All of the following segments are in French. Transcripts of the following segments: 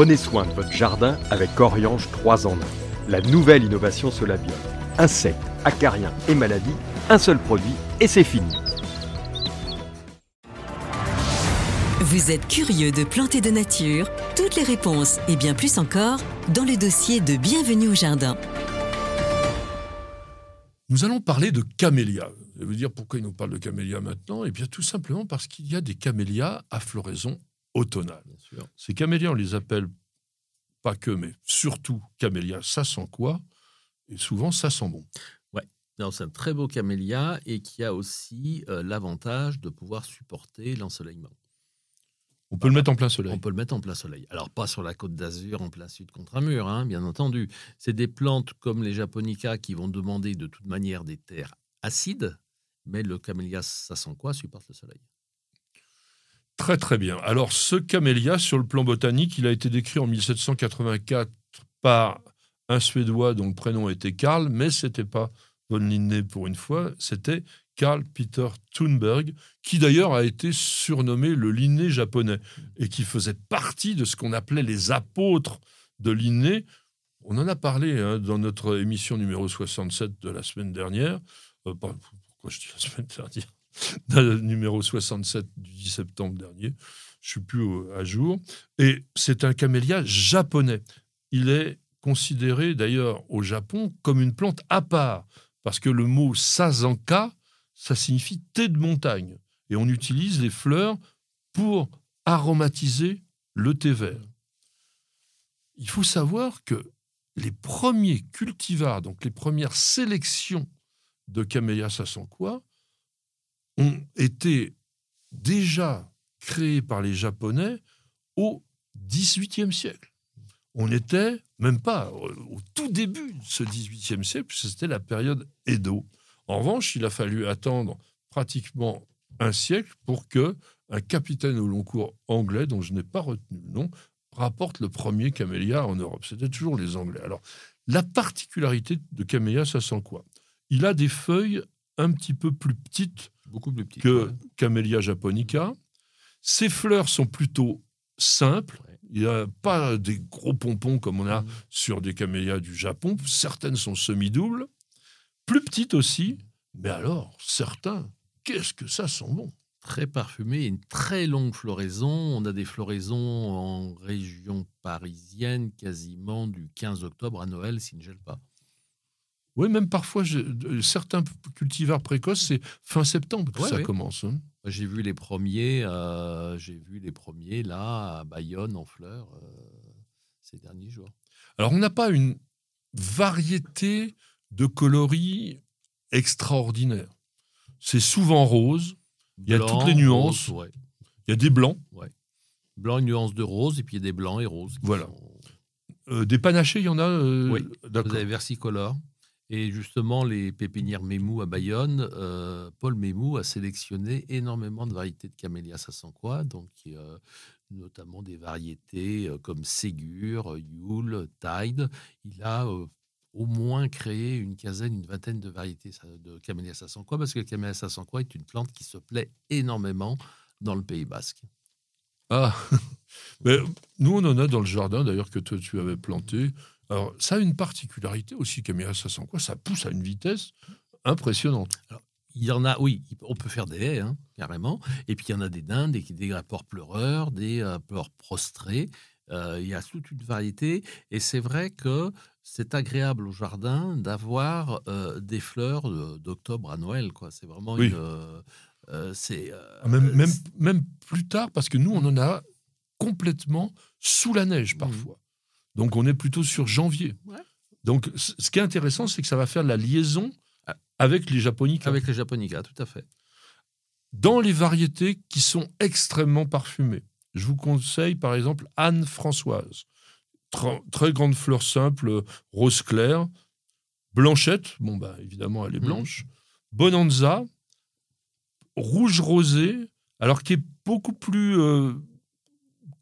Prenez soin de votre jardin avec Oriange 3 en 1. La nouvelle innovation Solabium. Insectes, acariens et maladies, un seul produit et c'est fini. Vous êtes curieux de planter de nature? Toutes les réponses et bien plus encore dans le dossier de Bienvenue au jardin. Nous allons parler de camélias. Je vais vous dire pourquoi il nous parle de camélias maintenant? Eh bien, tout simplement parce qu'il y a des camélias à floraison automnale. Ces camélias, on les appelle pas que, mais surtout camélias, ça sent quoi? Et souvent, ça sent bon. Ouais, c'est un très beau camélia et qui a aussi euh, l'avantage de pouvoir supporter l'ensoleillement. On peut le mettre en plein soleil. On peut le mettre en plein soleil. Alors, pas sur la côte d'Azur, en plein sud contre un mur, hein, bien entendu. C'est des plantes comme les japonicas qui vont demander de toute manière des terres acides, mais le camélia, ça sent quoi? Supporte le soleil. Très très bien. Alors ce camélia, sur le plan botanique, il a été décrit en 1784 par un Suédois dont le prénom était Karl, mais c'était pas von Linné pour une fois, c'était Karl Peter Thunberg, qui d'ailleurs a été surnommé le Linné japonais et qui faisait partie de ce qu'on appelait les apôtres de Linné. On en a parlé hein, dans notre émission numéro 67 de la semaine dernière. Euh, pourquoi je dis la semaine dernière? numéro 67 du 10 septembre dernier. Je suis plus à jour. Et c'est un camélia japonais. Il est considéré d'ailleurs au Japon comme une plante à part, parce que le mot sazanka, ça signifie thé de montagne. Et on utilise les fleurs pour aromatiser le thé vert. Il faut savoir que les premiers cultivars, donc les premières sélections de Camellia sasanquois, ont été déjà créés par les Japonais au XVIIIe siècle. On n'était même pas au tout début de ce XVIIIe siècle, puisque c'était la période Edo. En revanche, il a fallu attendre pratiquement un siècle pour que un capitaine au long cours anglais, dont je n'ai pas retenu le nom, rapporte le premier camélia en Europe. C'était toujours les Anglais. Alors, la particularité de camélia, ça sent quoi? Il a des feuilles un petit peu plus petites Beaucoup plus que Camellia japonica. Ses fleurs sont plutôt simples. Il n'y a pas des gros pompons comme on a mmh. sur des camélias du Japon. Certaines sont semi-doubles. Plus petites aussi. Mais alors, certains, qu'est-ce que ça sent bon? Très parfumé, une très longue floraison. On a des floraisons en région parisienne quasiment du 15 octobre à Noël s'il ne gèle pas. Oui, même parfois, certains cultivars précoces, c'est fin septembre que ça commence. Hein. J'ai vu les premiers, euh, j'ai vu les premiers là à Bayonne en fleurs euh, ces derniers jours. Alors, on n'a pas une variété de coloris extraordinaire. C'est souvent rose. Il y a toutes les nuances. Il y a des blancs. Ouais. Blanc, une nuance de rose, et puis il y a des blancs et roses. Voilà. Euh, des panachés, il y en a Oui, vous avez versicolore. Et justement, les pépinières Mémou à Bayonne, euh, Paul Mémou a sélectionné énormément de variétés de camélias quoi donc euh, notamment des variétés euh, comme Ségur, Yule, Tide. Il a au moins créé une quinzaine, une vingtaine de variétés de camélias quoi parce que le camélia quoi est une plante qui se plaît énormément dans le Pays Basque. Ah, mais nous on en a dans le jardin d'ailleurs que tu avais planté. Alors, ça a une particularité aussi, Camélia sent quoi? Ça pousse à une vitesse impressionnante. il y en a, oui, on peut faire des haies, hein, carrément. Et puis, il y en a des dindes, des, des rapports pleureurs, des rapports prostrés. Euh, il y a toute une variété. Et c'est vrai que c'est agréable au jardin d'avoir euh, des fleurs d'octobre à Noël. Quoi. C'est vraiment une. Euh, c'est, ah, même, même, même, plus tard, parce que nous, on en a complètement sous la neige mmh. Donc on est plutôt sur janvier. Donc ce qui est intéressant, c'est que ça va faire la liaison avec les japonicas. Avec les japonicas, tout à fait. Dans les variétés qui sont extrêmement parfumées, je vous conseille par exemple Anne Françoise. Très, grande fleur simple, rose clair. Blanchette, bon bah évidemment elle est mhm. blanche. Bonanza, rouge rosé, alors qui est beaucoup plus euh,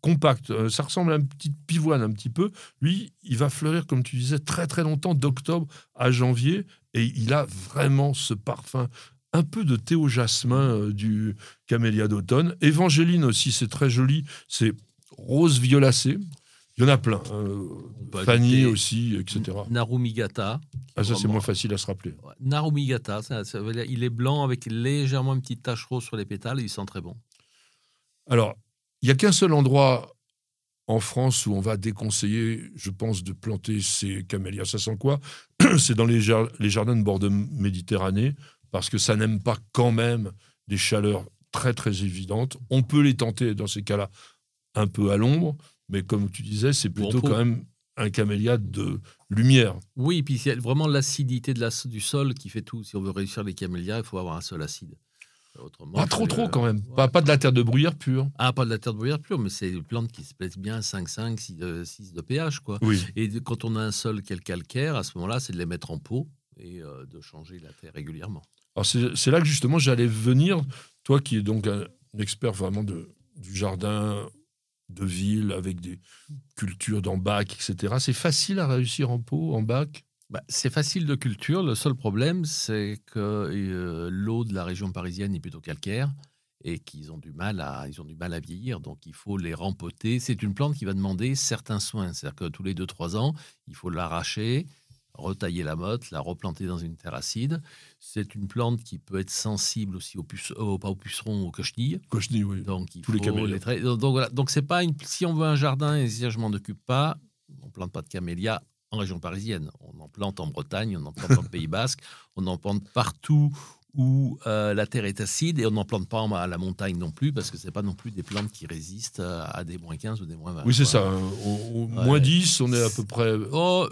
compact. Euh, ça ressemble à une petite pivoine un petit peu. Lui, il va fleurir, comme tu disais, très très longtemps, d'octobre à janvier. Et il a vraiment ce parfum un peu de thé au jasmin euh, du camélia d'automne. Évangéline aussi, c'est très joli. C'est rose violacé. Il y en a plein. peut Fanny aussi, etc. Narumigata. Ah, ça, c'est moins facile à se rappeler. Ouais, Narumigata, ça, ça veut dire- il est blanc avec légèrement une petite tache rose sur les pétales et il sent très bon. Alors, il n'y a qu'un seul endroit en France où on va déconseiller, je pense, de planter ces camélias. Ça sent quoi? C'est dans les, jar- les jardins de bord de Méditerranée, parce que ça n'aime pas quand même des chaleurs très, très évidentes. On peut les tenter dans ces cas-là un peu à l'ombre, mais comme tu disais, c'est plutôt quand même un camélia de lumière. Oui, et puis c'est vraiment l'acidité la, du sol qui fait tout. Si on veut réussir les camélias, il faut avoir un sol acide. Autrement, Pas trop, trop euh, quand même. ouais. Pas, pas de la terre de bruyère pure. Ah, pas de la terre de bruyère pure, mais c'est des plantes qui se plaisent bien à 5,5, 6 de, 6 de pH. Quoi. Oui. Et quand on a un sol qui est calcaire, à ce moment-là, c'est de les mettre en pot et euh, de changer la terre régulièrement. Alors c'est c'est là que justement j'allais venir, toi qui es donc un expert vraiment de, du jardin de ville avec des cultures dans bac, etc. C'est facile à réussir en pot, en bac? Bah, c'est facile de culture. Le seul problème, c'est que euh, l'eau de la région parisienne est plutôt calcaire et qu'ils ont du mal à ils ont du mal à vieillir. Donc il faut les rempoter. C'est une plante qui va demander certains soins. C'est-à-dire que tous les 2-3 ans, il faut l'arracher, retailler la motte, la replanter dans une terre acide. C'est une plante qui peut être sensible aussi aux, puce- aux- pas aux pucerons, aux cochenilles. Cochenille, oui. Donc il Tous les faut les traiter. Donc, donc voilà. Donc c'est pas une. Si on veut un jardin et si je m'en occupe pas, on plante pas de camélias en région parisienne. On en plante en Bretagne, on en plante en Pays Basque, on en plante partout où euh, la terre est acide et on n'en plante pas en- à la montagne non plus parce que c'est pas non plus des plantes qui résistent à des moins 15 ou des moins 20. Oui, c'est ça. hein. Au, au Ouais. moins 10, on est à peu près... Oh,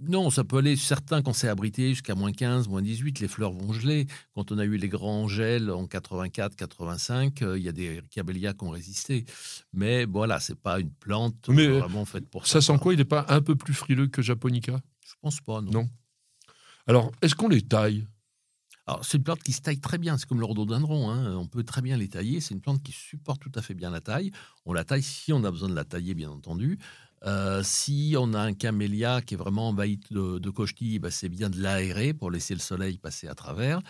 non, ça peut aller, certains, quand c'est abrité, jusqu'à moins 15, moins 18, les fleurs vont geler. Quand on a eu les grands gels en 84, 85, euh, il y a des camélias qui ont résisté. Mais voilà, c'est pas une plante Mais, euh, vraiment faite pour Ça sent quoi Il n'est pas un peu plus frileux que Japonica? Je pense pas, non. Non. Alors, est-ce qu'on les taille? Alors, c'est une plante qui se taille très bien, c'est comme le rhododendron, hein. on peut très bien les tailler, c'est une plante qui supporte tout à fait bien la taille. On la taille si on a besoin de la tailler, bien entendu. Euh, si on a un camélia qui est vraiment envahi de, de cochetilles, bah, c'est bien de l'aérer pour laisser le soleil passer à travers.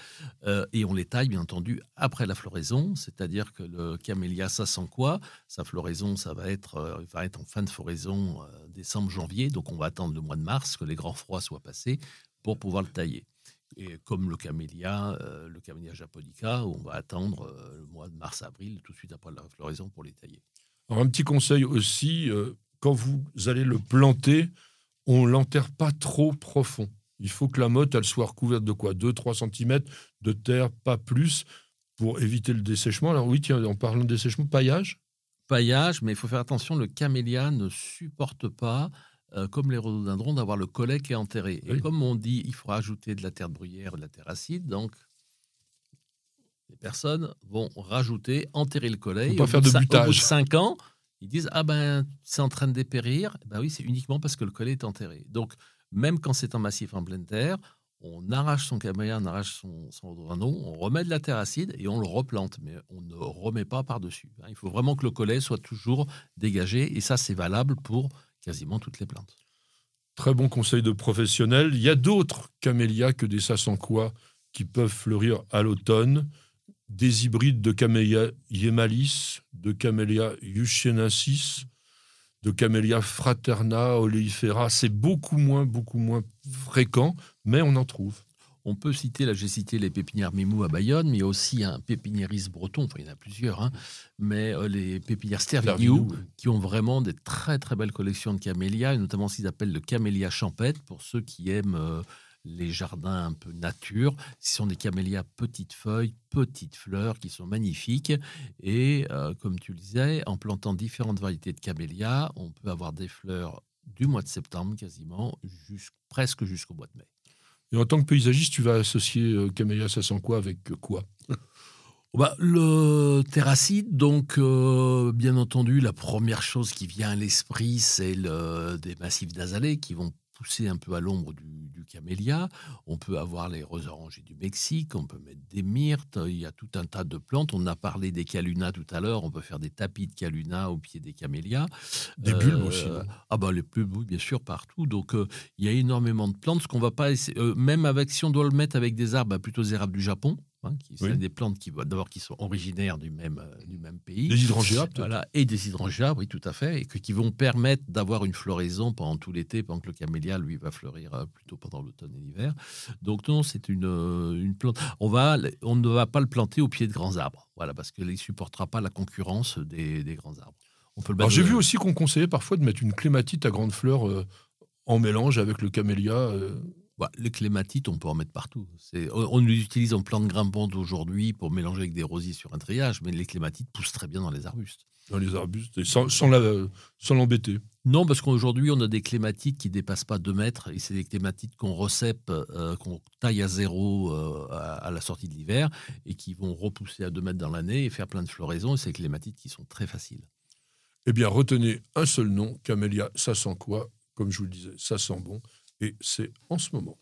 Euh, et on les taille, bien entendu, après la floraison, c'est-à-dire que le camélia, ça sent quoi? Sa floraison, ça va être, euh, va être en fin de floraison, décembre-janvier, donc on va attendre le mois de mars, que les grands froids soient passés, pour pouvoir le tailler. Et comme le camélia, le camélia japonica, on va attendre le mois de mars-avril, tout de suite après la floraison, pour les tailler. Alors, un petit conseil aussi, quand vous allez le planter, on l'enterre pas trop profond. Il faut que la motte, elle soit recouverte de quoi? 2-3 cm de terre, pas plus, pour éviter le dessèchement. Alors oui, tiens, en parlant de dessèchement, paillage? Paillage, mais il faut faire attention, le camélia ne supporte pas, euh, comme les rhododendrons, d'avoir le collet qui est enterré. Et comme on dit, il faut rajouter de la terre de bruyère, de la terre acide, donc les personnes vont rajouter, enterrer le collet. Faut et pas faire de cin- Au bout de butage. 5 ans, ils disent Ah ben, c'est en train de dépérir. Ben oui, c'est uniquement parce que le collet est enterré. Donc, même quand c'est en massif en pleine terre, on arrache son camélia, on arrache son, son on remet de la terre acide et on le replante, mais on ne remet pas par-dessus. hein. Il faut vraiment que le collet soit toujours dégagé et ça, c'est valable pour quasiment toutes les plantes. Très bon conseil de professionnel. Il y a d'autres camélias que des sasanquois qui peuvent fleurir à l'automne. Des hybrides de camélia yemalis, de camélia yuchenensis, de camélia fraterna oleifera. C'est beaucoup moins, beaucoup moins fréquent, mais on en trouve. On peut citer, là j'ai cité les pépinières Mimou à Bayonne, mais il y a aussi un pépiniériste breton, enfin il y en a plusieurs, hein, mais euh, les pépinières Stervignou, qui ont vraiment des très très belles collections de camélias, et notamment ce qu'ils appellent le camélia champêtre, pour ceux qui aiment euh, les jardins un peu nature. Ce sont des camélias petites feuilles, petites fleurs, qui sont magnifiques. Et euh, comme tu le disais, en plantant différentes variétés de camélias, on peut avoir des fleurs du mois de septembre quasiment, jusqu- presque jusqu'au mois de mai. Et en tant que paysagiste, tu vas associer euh, camélia sasanquois avec euh, quoi? Bah, le terracide, donc, euh, bien entendu, la première chose qui vient à l'esprit, c'est le, des massifs d'azalées qui vont pousser un peu à l'ombre du camélia. On peut avoir les roses orangées du Mexique, on peut mettre des myrtes, il y a tout un tas de plantes. On a parlé des calunas tout à l'heure, on peut faire des tapis de calunas au pied des camélias. Des Euh, bulbes aussi. non? Ah bah les bulbes, bien sûr, partout. Donc euh, il y a énormément de plantes. Ce qu'on va pas essayer, euh, même avec si on doit le mettre avec des arbres, bah, plutôt des érables du Japon. Hein, qui Oui. sont des plantes qui, d'abord, qui sont originaires du même, euh, du même pays. Des hydrangea, Voilà, et des hydrangeas, oui, tout à fait, et que, qui vont permettre d'avoir une floraison pendant tout l'été, pendant que le camélia, lui, va fleurir euh, plutôt pendant l'automne et l'hiver. Donc non, c'est une, euh, une plante. On, va, on ne va pas le planter au pied de grands arbres, voilà, parce qu'il ne supportera pas la concurrence des, des grands arbres. On peut le Alors j'ai vu aussi qu'on conseillait parfois de mettre une clématite à grandes fleurs euh, en mélange avec le camélia. euh. Voilà, les clématites, on peut en mettre partout. On, on les utilise en plantes grimpantes aujourd'hui pour mélanger avec des rosiers sur un triage, mais les clématites poussent très bien dans les arbustes. dans les arbustes, et sans, l'embêter. Non, parce qu'aujourd'hui, on a des clématites qui dépassent pas 2 mètres, et c'est des clématites qu'on recèpe, euh, qu'on taille à zéro euh, à, à la sortie de l'hiver, et qui vont repousser à 2 mètres dans l'année et faire plein de floraisons, et c'est des clématites qui sont très faciles. Eh bien, retenez un seul nom, camélia, ça sent quoi? Comme je vous le disais, ça sent bon, et c'est en ce moment.